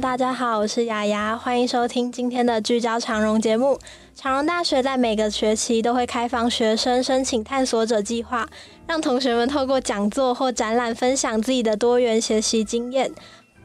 大家好，我是雅雅，欢迎收听今天的聚焦长荣节目。长荣大学在每个学期都会开放学生申请探索者计划，让同学们透过讲座或展览分享自己的多元学习经验，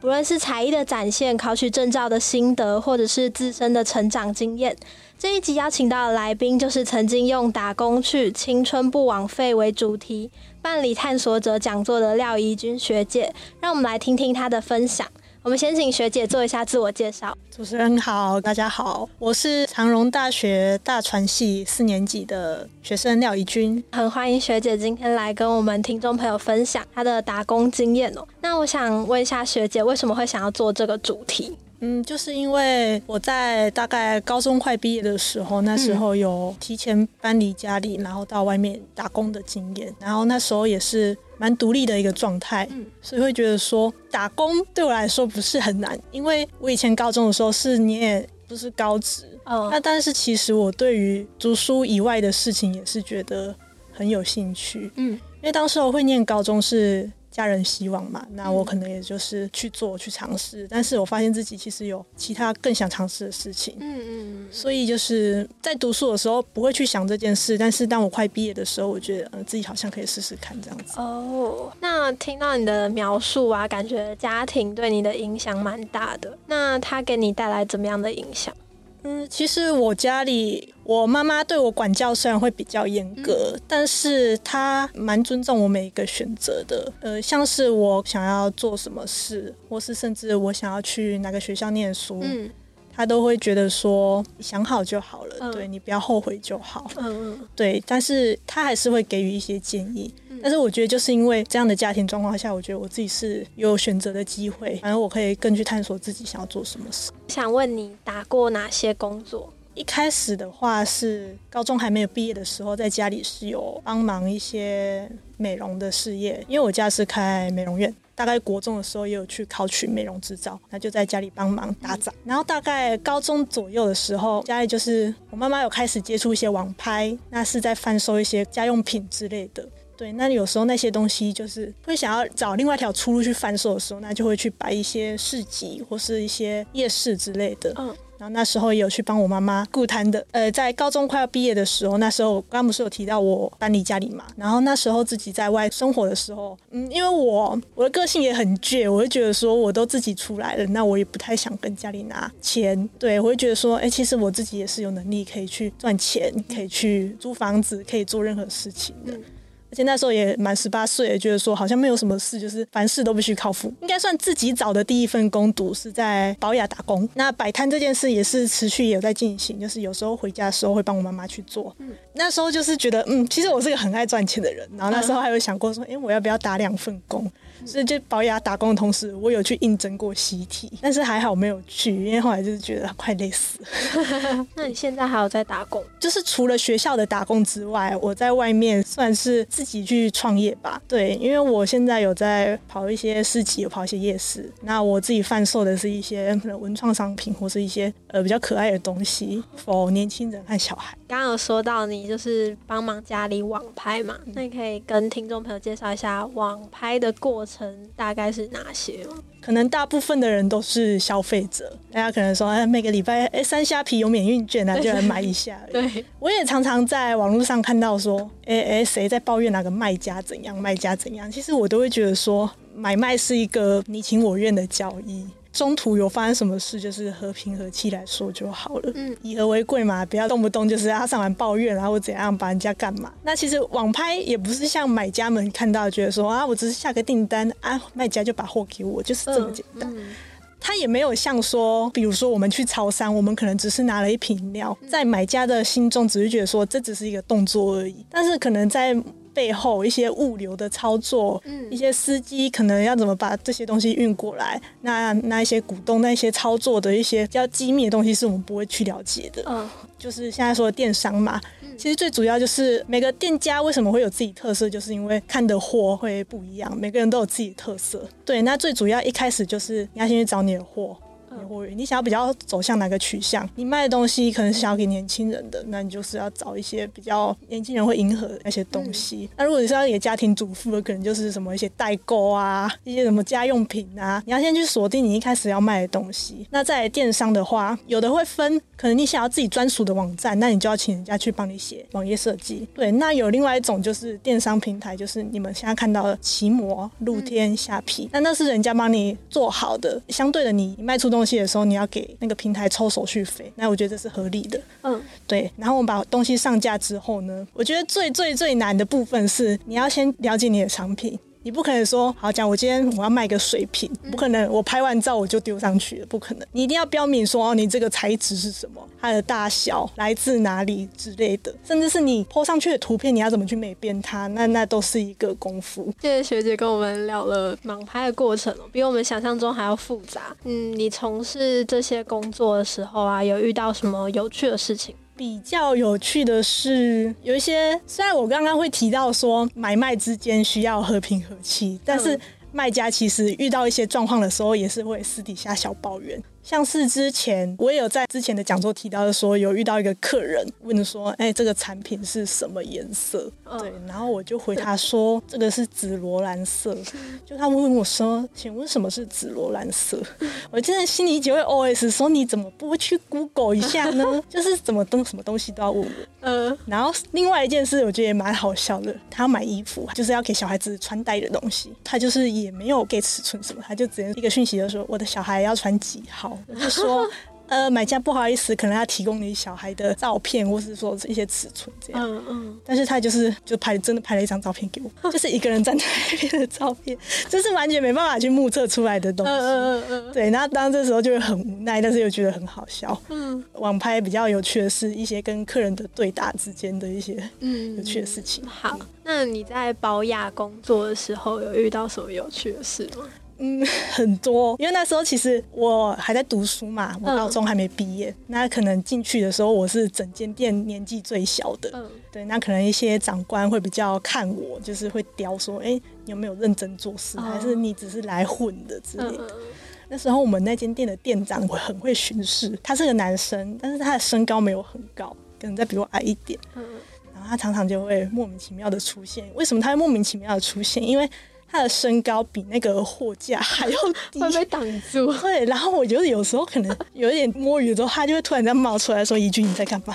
不论是才艺的展现、考取证照的心得，或者是自身的成长经验。这一集邀请到的来宾，就是曾经用“打工去，青春不枉费”为主题办理探索者讲座的廖怡君学姐，让我们来听听她的分享。我们先请学姐做一下自我介绍。主持人好，大家好，我是长荣大学大传系四年级的学生廖怡君，很欢迎学姐今天来跟我们听众朋友分享她的打工经验哦。那我想问一下学姐，为什么会想要做这个主题？嗯，就是因为我在大概高中快毕业的时候，那时候有提前搬离家里，然后到外面打工的经验，然后那时候也是蛮独立的一个状态，所以会觉得说打工对我来说不是很难，因为我以前高中的时候是你也不是高职，哦，那但是其实我对于读书以外的事情也是觉得很有兴趣，嗯，因为当时我会念高中是。家人希望嘛，那我可能也就是去做去尝试，但是我发现自己其实有其他更想尝试的事情，嗯嗯，所以就是在读书的时候不会去想这件事，但是当我快毕业的时候，我觉得嗯自己好像可以试试看这样子。哦，那听到你的描述啊，感觉家庭对你的影响蛮大的，那他给你带来怎么样的影响？嗯，其实我家里我妈妈对我管教虽然会比较严格，但是她蛮尊重我每一个选择的。呃，像是我想要做什么事，或是甚至我想要去哪个学校念书，她都会觉得说想好就好了，对你不要后悔就好。嗯嗯，对，但是他还是会给予一些建议。但是我觉得，就是因为这样的家庭状况下，我觉得我自己是有选择的机会，反正我可以更去探索自己想要做什么事。想问你打过哪些工作？一开始的话是高中还没有毕业的时候，在家里是有帮忙一些美容的事业，因为我家是开美容院。大概国中的时候也有去考取美容执照，那就在家里帮忙打杂。然后大概高中左右的时候，家里就是我妈妈有开始接触一些网拍，那是在贩售一些家用品之类的。对，那有时候那些东西就是会想要找另外一条出路去贩售的时候，那就会去摆一些市集或是一些夜市之类的。嗯，然后那时候也有去帮我妈妈顾摊的。呃，在高中快要毕业的时候，那时候刚不是有提到我搬离家里嘛？然后那时候自己在外生活的时候，嗯，因为我我的个性也很倔，我会觉得说我都自己出来了，那我也不太想跟家里拿钱。对，我会觉得说，哎，其实我自己也是有能力可以去赚钱，可以去租房子，可以做任何事情的。而且那时候也满十八岁，也觉得说好像没有什么事，就是凡事都必须靠父。应该算自己找的第一份工读是在保雅打工。那摆摊这件事也是持续有在进行，就是有时候回家的时候会帮我妈妈去做。嗯，那时候就是觉得，嗯，其实我是个很爱赚钱的人。然后那时候还有想过说，哎，我要不要打两份工？所以就保雅打工的同时，我有去应征过习题，但是还好没有去，因为后来就是觉得快累死了。那你现在还有在打工？就是除了学校的打工之外，我在外面算是自己去创业吧。对，因为我现在有在跑一些市集，有跑一些夜市。那我自己贩售的是一些可能文创商品，或是一些呃比较可爱的东西，for 年轻人和小孩。刚刚有说到你就是帮忙家里网拍嘛，那你可以跟听众朋友介绍一下网拍的过程大概是哪些吗？可能大部分的人都是消费者，大家可能说，哎，每个礼拜哎三虾皮有免运券啊就来买一下。对，我也常常在网络上看到说，哎哎，谁在抱怨哪个卖家怎样，卖家怎样？其实我都会觉得说，买卖是一个你情我愿的交易。中途有发生什么事，就是和平和气来说就好了。嗯，以和为贵嘛，不要动不动就是他上完抱怨，然后怎样把人家干嘛？那其实网拍也不是像买家们看到觉得说啊，我只是下个订单啊，卖家就把货给我，就是这么简单。他也没有像说，比如说我们去超商，我们可能只是拿了一瓶饮料，在买家的心中只是觉得说这只是一个动作而已，但是可能在。背后一些物流的操作，嗯，一些司机可能要怎么把这些东西运过来，那那一些股东那些操作的一些比较机密的东西，是我们不会去了解的。嗯，就是现在说的电商嘛，其实最主要就是每个店家为什么会有自己特色，就是因为看的货会不一样，每个人都有自己的特色。对，那最主要一开始就是你要先去找你的货。你想要比较走向哪个取向？你卖的东西可能是想要给年轻人的，那你就是要找一些比较年轻人会迎合的那些东西。那如果你是要给家庭主妇的，可能就是什么一些代购啊，一些什么家用品啊，你要先去锁定你一开始要卖的东西。那在电商的话，有的会分，可能你想要自己专属的网站，那你就要请人家去帮你写网页设计。对，那有另外一种就是电商平台，就是你们现在看到的奇摩、露天、虾皮，那那是人家帮你做好的。相对的，你卖出东西的时候，你要给那个平台抽手续费，那我觉得这是合理的。嗯，对。然后我们把东西上架之后呢，我觉得最最最难的部分是你要先了解你的产品。你不可能说好讲，我今天我要卖个水瓶，不可能，我拍完照我就丢上去了，不可能。你一定要标明说哦，你这个材质是什么，它的大小来自哪里之类的，甚至是你 po 上去的图片，你要怎么去美编它，那那都是一个功夫。谢谢学姐跟我们聊了盲拍的过程哦，比我们想象中还要复杂。嗯，你从事这些工作的时候啊，有遇到什么有趣的事情？比较有趣的是，有一些虽然我刚刚会提到说买卖之间需要和平和气，但是卖家其实遇到一些状况的时候，也是会私底下小抱怨。像是之前我也有在之前的讲座提到的，说有遇到一个客人问说：“哎，这个产品是什么颜色？”对，然后我就回他说：“这个是紫罗兰色。”就他问我说：“请问什么是紫罗兰色？”我真的心里就会 OS 说：“你怎么不去 Google 一下呢？就是怎么东什么东西都要问我。”嗯，然后另外一件事我觉得也蛮好笑的，他要买衣服，就是要给小孩子穿戴的东西，他就是也没有给尺寸什么，他就直接一个讯息就说：“我的小孩要穿几号。”就说，呃，买家不好意思，可能要提供你小孩的照片，或是说一些尺寸这样。嗯嗯。但是他就是就拍真的拍了一张照片给我，就是一个人站在那边的照片，这是完全没办法去目测出来的东西。嗯嗯嗯对，然后当这时候就会很无奈，但是又觉得很好笑。嗯。网拍比较有趣的是一些跟客人的对答之间的一些嗯有趣的事情。好，那你在保雅工作的时候有遇到什么有趣的事吗？嗯，很多，因为那时候其实我还在读书嘛，我高中还没毕业。那可能进去的时候，我是整间店年纪最小的。嗯，对，那可能一些长官会比较看我，就是会刁说，哎，你有没有认真做事，还是你只是来混的之类的。那时候我们那间店的店长我很会巡视，他是个男生，但是他的身高没有很高，可能再比我矮一点。嗯，然后他常常就会莫名其妙的出现。为什么他会莫名其妙的出现？因为他的身高比那个货架还要低，会被挡住。对，然后我觉得有时候可能有一点摸鱼的时候，他就会突然间冒出来说：“一句你在干嘛？”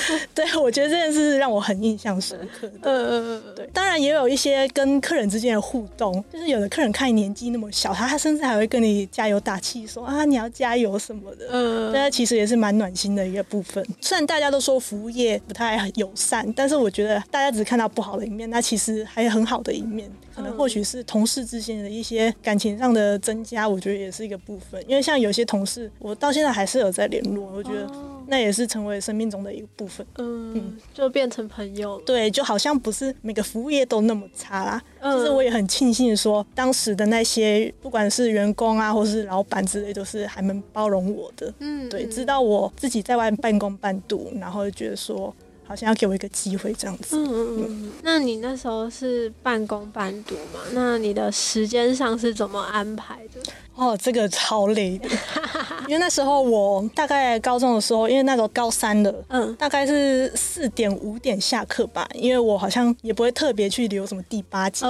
对，我觉得这件事让我很印象深刻。嗯嗯嗯，对。当然也有一些跟客人之间的互动，就是有的客人看你年纪那么小，他他甚至还会跟你加油打气，说：“啊，你要加油什么的。”嗯，这其实也是蛮暖心的一个部分。虽然大家都说服务业不太友善，但是我觉得大家只看到不好的一面，那其实还有很好的一面。可能或许是同事之间的一些感情上的增加，我觉得也是一个部分。因为像有些同事，我到现在还是有在联络，我觉得那也是成为生命中的一个部分。嗯，就变成朋友。对，就好像不是每个服务业都那么差啦。其实我也很庆幸说，当时的那些不管是员工啊，或是老板之类，都是还能包容我的。嗯，对，知道我自己在外半工半读，然后觉得说。好像要给我一个机会这样子。嗯嗯嗯。那你那时候是半工半读嘛？那你的时间上是怎么安排的？哦，这个超累的。因为那时候我大概高中的时候，因为那时候高三了，嗯，大概是四点五点下课吧。因为我好像也不会特别去留什么第八节。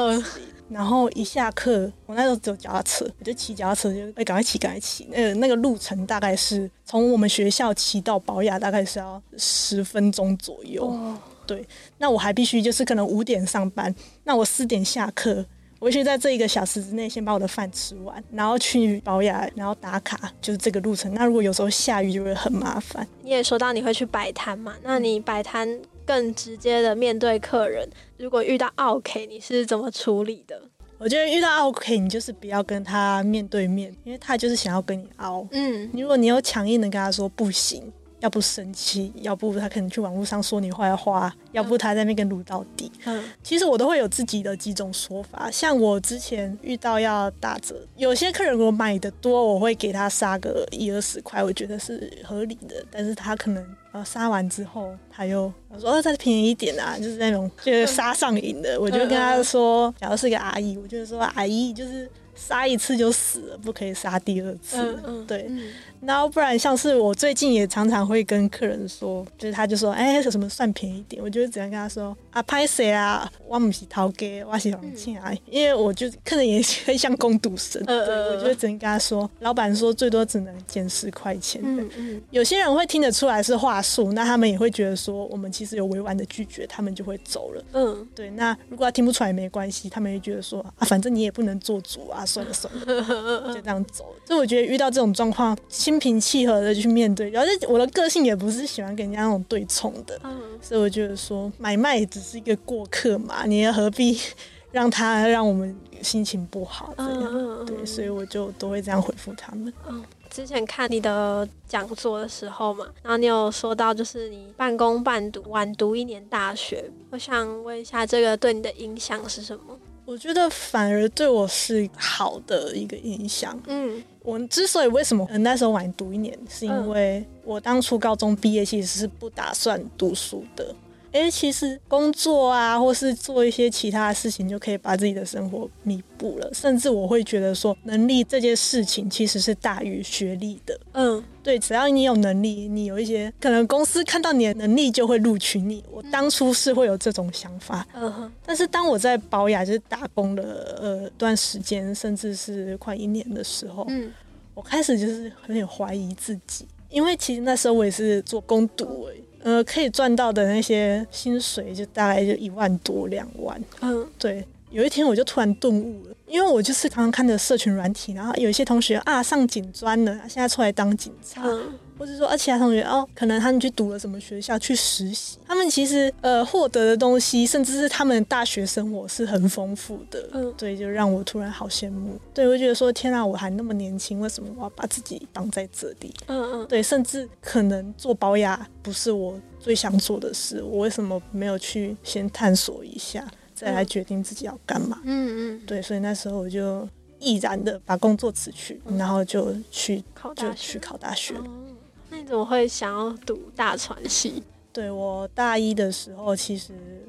然后一下课，我那时候只有脚踏车，我就骑脚踏车，就哎赶快骑，赶快骑。那个那个路程大概是从我们学校骑到保雅，大概是要十分钟左右。对，那我还必须就是可能五点上班，那我四点下课，我必须在这一个小时之内先把我的饭吃完，然后去保雅，然后打卡，就是这个路程。那如果有时候下雨，就会很麻烦。你也说到你会去摆摊嘛？那你摆摊？更直接的面对客人，如果遇到 OK，你是怎么处理的？我觉得遇到 OK，你就是不要跟他面对面，因为他就是想要跟你凹。嗯，如果你有强硬的跟他说不行，要不生气，要不他可能去网络上说你坏话，要不他在那边撸到底。嗯，其实我都会有自己的几种说法。像我之前遇到要打折，有些客人我买的多，我会给他杀个一二十块，我觉得是合理的。但是他可能。呃杀完之后，他又我说哦再便宜一点啊，就是那种就是杀上瘾的，我就跟他说，假如是个阿姨，我就说阿姨就是杀一次就死了，不可以杀第二次，嗯嗯对。嗯然后不然像是我最近也常常会跟客人说，就是他就说，哎，有什么算便宜一点？我就会只能跟他说，啊，拍谁啊？我不是掏给，我是王庆啊，因为我就客人也会像攻读生，嗯对，我就会只能跟他说，老板说最多只能减十块钱。嗯嗯有些人会听得出来是话术，那他们也会觉得说我们其实有委婉的拒绝，他们就会走了。嗯对，那如果他听不出来也没关系，他们也觉得说啊，反正你也不能做主啊，算了算了，就这样走。所以我觉得遇到这种状况，心平气和的去面对，而且我的个性也不是喜欢跟人家那种对冲的，嗯所以我觉得说买卖只是一个过客嘛，你又何必让他让我们心情不好这样？嗯对，所以我就都会这样回复他们。嗯之前看你的讲座的时候嘛，然后你有说到就是你半工半读，晚读一年大学，我想问一下，这个对你的影响是什么？我觉得反而对我是好的一个影响。嗯我之所以为什么呃那时候晚读一年，是因为我当初高中毕业其实是不打算读书的。诶，其实工作啊，或是做一些其他的事情，就可以把自己的生活弥补了。甚至我会觉得说，能力这件事情其实是大于学历的。嗯对，只要你有能力，你有一些可能公司看到你的能力就会录取你。我当初是会有这种想法，嗯哼但是当我在保雅就是打工了呃段时间，甚至是快一年的时候，嗯我开始就是很有点怀疑自己，因为其实那时候我也是做工读呃，可以赚到的那些薪水就大概就一万多两万。嗯对，有一天我就突然顿悟了，因为我就是刚刚看的社群软体，然后有一些同学啊上警专了，现在出来当警察，嗯或者说啊其他同学哦，可能他们去读了什么学校去实习，他们其实呃获得的东西，甚至是他们大学生活是很丰富的。嗯对，就让我突然好羡慕。对，我就觉得说，天啊，我还那么年轻，为什么我要把自己绑在这里？嗯嗯对，甚至可能做保养不是我最想做的事，我为什么没有去先探索一下，再来决定自己要干嘛？嗯嗯，对，所以那时候我就毅然的把工作辞去，然后就去考大就去学。考大学。哦，那你怎么会想要读大传系？对我大一的时候，其实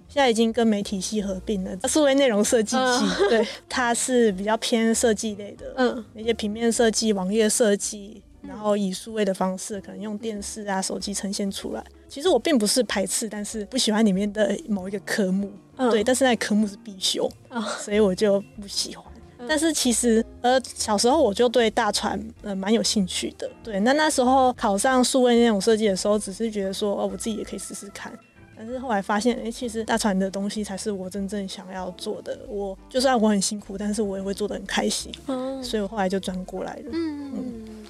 现在已经跟媒体系合并了，数位内容设计系。对，它是比较偏设计类的，嗯那些平面设计、网页设计，然后以数位的方式，可能用电视啊、手机呈现出来。其实我并不是排斥，但是不喜欢里面的某一个科目，嗯对，但是那个科目是必修，哦所以我就不喜欢。嗯但是其实，呃，小时候我就对大船呃蛮有兴趣的。对，那那时候考上数位那种设计的时候，只是觉得说，哦，我自己也可以试试看。但是后来发现，哎、其实大船的东西才是我真正想要做的。我就算我很辛苦，但是我也会做的很开心。哦所以我后来就转过来了。嗯，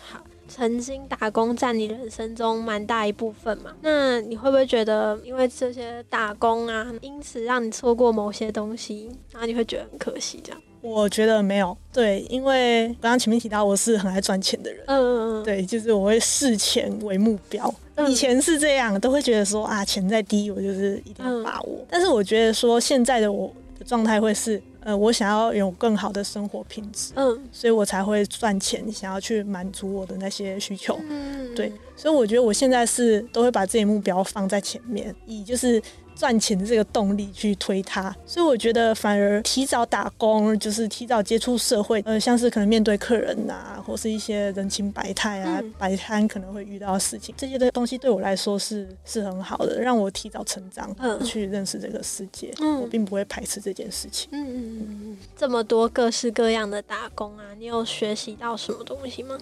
好。曾经打工占你人生中蛮大一部分嘛，那你会不会觉得，因为这些打工啊，因此让你错过某些东西，然后你会觉得很可惜这样？我觉得没有，对，因为刚刚前面提到我是很爱赚钱的人。嗯嗯嗯，对，就是我会视钱为目标。嗯以前是这样，都会觉得说啊，钱在第一，我就是一定要把握。但是我觉得说，现在的我的状态会是，呃，我想要有更好的生活品质，嗯所以我才会赚钱，想要去满足我的那些需求。嗯，对，所以我觉得我现在是都会把自己目标放在前面，以就是赚钱的这个动力去推它。所以我觉得反而提早打工，就是提早接触社会，呃，像是可能面对客人呐、或是一些人情百态啊嗯，摆摊可能会遇到的事情，这些的东西对我来说是是很好的，让我提早成长，嗯去认识这个世界。嗯我并不会排斥这件事情。嗯嗯嗯嗯，这么多各式各样的打工啊，你有学习到什么东西吗？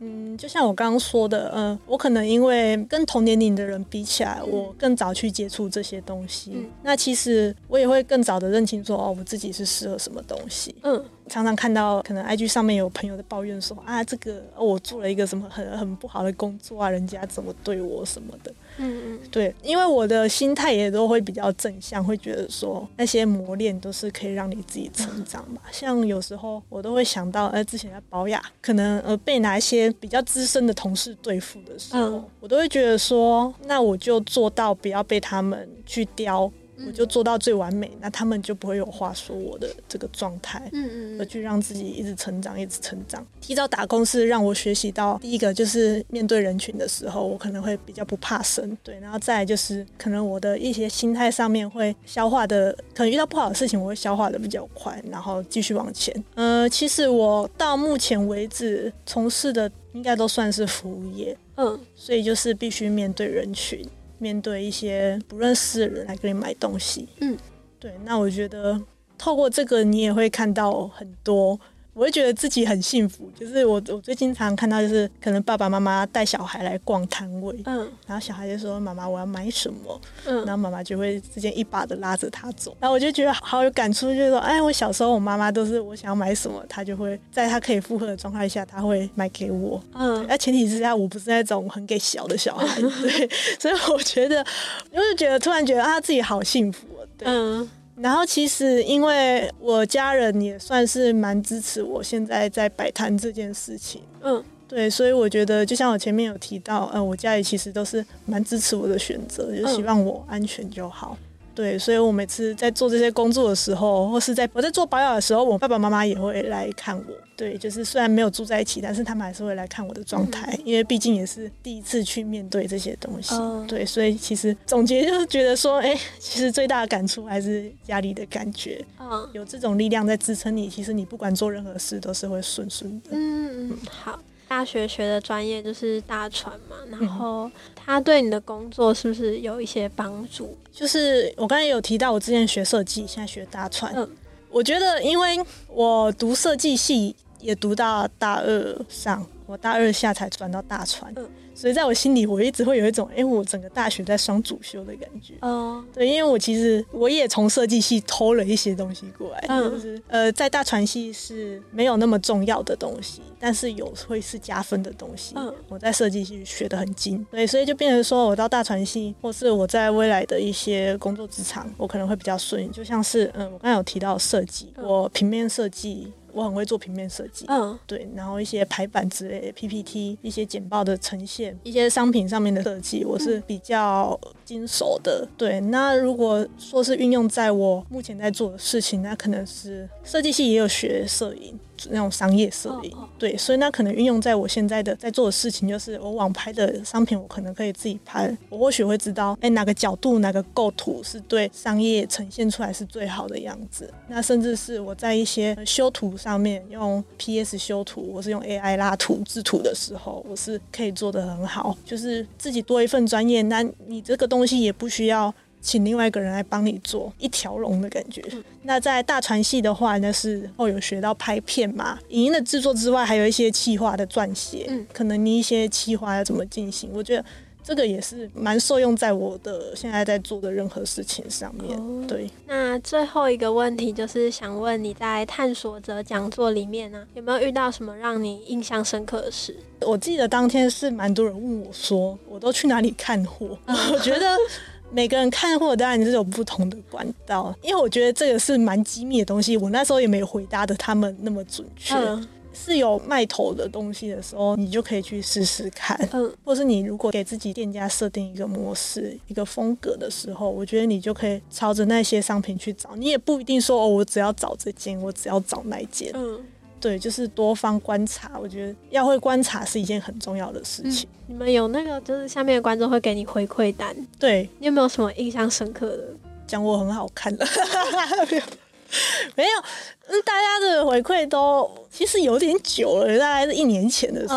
嗯，就像我刚刚说的，嗯、我可能因为跟同年龄的人比起来，我更早去接触这些东西。嗯那其实我也会更早的认清说，哦，我自己是适合什么东西。嗯常常看到可能 IG 上面有朋友在抱怨说，啊，这个、哦我做了一个什么很很不好的工作啊，人家怎么对我什么的。嗯嗯对，因为我的心态也都会比较正向，会觉得说那些磨练都是可以让你自己成长吧。像有时候我都会想到，呃，之前在保养，可能呃被哪一些比较资深的同事对付的时候，嗯我都会觉得说，那我就做到不要被他们去刁。我就做到最完美，那他们就不会有话说我的这个状态，嗯嗯而去让自己一直成长，一直成长。提早打工是让我学习到第一个就是面对人群的时候，我可能会比较不怕生，对，然后再来就是可能我的一些心态上面会消化的，可能遇到不好的事情我会消化的比较快，然后继续往前。呃，其实我到目前为止从事的应该都算是服务业，嗯所以就是必须面对人群，面对一些不认识的人来给你买东西。嗯，对。那我觉得透过这个，你也会看到很多，我会觉得自己很幸福。就是我我最经常看到，就是可能爸爸妈妈带小孩来逛摊位，嗯然后小孩就说：“妈妈，我要买什么？”然嗯后妈妈就会直接一把的拉着他走，然后我就觉得好有感触，就是说，哎，我小时候我妈妈都是我想要买什么，她就会在她可以负荷的状态下，她会买给我。嗯那前提之下，我不是那种很给小的小孩，对，所以我觉得，我就觉得突然觉得啊，自己好幸福。嗯然后其实因为我家人也算是蛮支持我现在在摆摊这件事情，嗯。对，所以我觉得就像我前面有提到，呃，我家里其实都是蛮支持我的选择，就是希望我安全就好。对，所以我每次在做这些工作的时候，或是在我在做保养的时候，我爸爸妈妈也会来看我。对，就是虽然没有住在一起，但是他们还是会来看我的状态，因为毕竟也是第一次去面对这些东西。嗯对，所以其实总结就是觉得说，哎、其实最大的感触还是家里的感觉，嗯有这种力量在支撑你，其实你不管做任何事都是会顺顺的。嗯嗯，好。大学学的专业就是大船嘛，然嗯后它对你的工作是不是有一些帮助？就是我刚才有提到，我之前学设计，现在学大船。嗯我觉得，因为我读设计系也读到大二上，我大二下才转到大船，嗯所以在我心里，我一直会有一种，哎、我整个大学在双主修的感觉。哦，对，因为我其实我也从设计系偷了一些东西过来，嗯。就是呃，在大传系是没有那么重要的东西，但是有会是加分的东西。嗯。我在设计系学得很精，对，所以就变成说我到大传系，或是我在未来的一些工作职场，我可能会比较顺，就像是嗯，我刚才有提到设计，嗯。我平面设计，我很会做平面设计，嗯对，然后一些排版之类的 PPT，一些简报的呈现，一些商品上面的设计，我是比较经手的。对，那如果说是运用在我目前在做的事情，那可能是设计系也有学摄影。那种商业摄影，对，所以那可能运用在我现在的在做的事情，就是我网拍的商品，我可能可以自己拍，我或许会知道，哎，哪个角度、哪个构图是对商业呈现出来是最好的样子。那甚至是我在一些呃修图上面用 PS 修图，或是用 AI 拉图制图的时候，我是可以做得很好，就是自己多一份专业，那你这个东西也不需要。请另外一个人来帮你做一条龙的感觉。那在大传系的话那，是哦有学到拍片嘛，影音的制作之外，还有一些企划的撰写，嗯可能你一些企划要怎么进行，我觉得这个也是蛮受用在我的现在在做的任何事情上面。哦对，那最后一个问题就是想问你在探索者讲座里面呢、有没有遇到什么让你印象深刻的事？我记得当天是蛮多人问我说，我都去哪里看货？我觉得。每个人看货当然是有不同的管道，因为我觉得这个是蛮机密的东西，我那时候也没有回答的他们那么准确。嗯是有卖头的东西的时候，你就可以去试试看。嗯或是你如果给自己店家设定一个模式、一个风格的时候，我觉得你就可以朝着那些商品去找。你也不一定说哦，我只要找这件，我只要找那件。嗯，对，就是多方观察。我觉得要会观察是一件很重要的事情。你们有那个就是下面的观众会给你回馈单，对，你有没有什么印象深刻的？讲我很好看了，没有，大家的回馈都其实有点久了，大概是一年前的事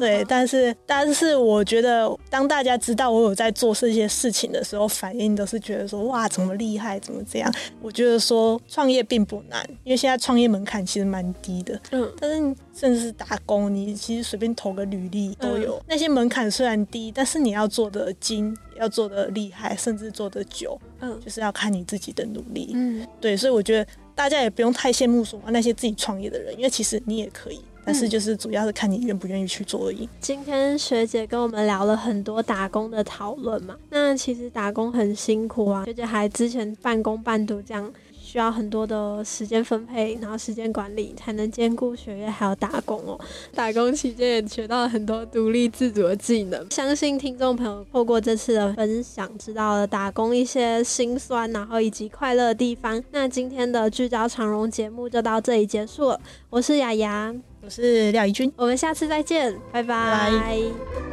对，但是但是我觉得，当大家知道我有在做这些事情的时候，反应都是觉得说哇，怎么厉害，怎么这样？我觉得说创业并不难，因为现在创业门槛其实蛮低的。嗯但是甚至是打工，你其实随便投个履历都有。那些门槛虽然低，但是你要做的精，要做的厉害，甚至做的久，嗯就是要看你自己的努力。嗯对，所以我觉得大家也不用太羡慕说那些自己创业的人，因为其实你也可以，但是就是主要是看你愿不愿意去做而已。今天学姐跟我们聊了很多打工的讨论嘛，那其实打工很辛苦啊，学姐还之前半工半读这样需要很多的时间分配，然后时间管理，才能兼顾学业还有打工哦。打工期间也学到了很多独立自主的技能，相信听众朋友透过这次的分享，知道了打工一些辛酸，然后以及快乐的地方。那今天的聚焦长荣节目就到这里结束了，我是雅雅，我是廖怡君，我们下次再见，拜拜。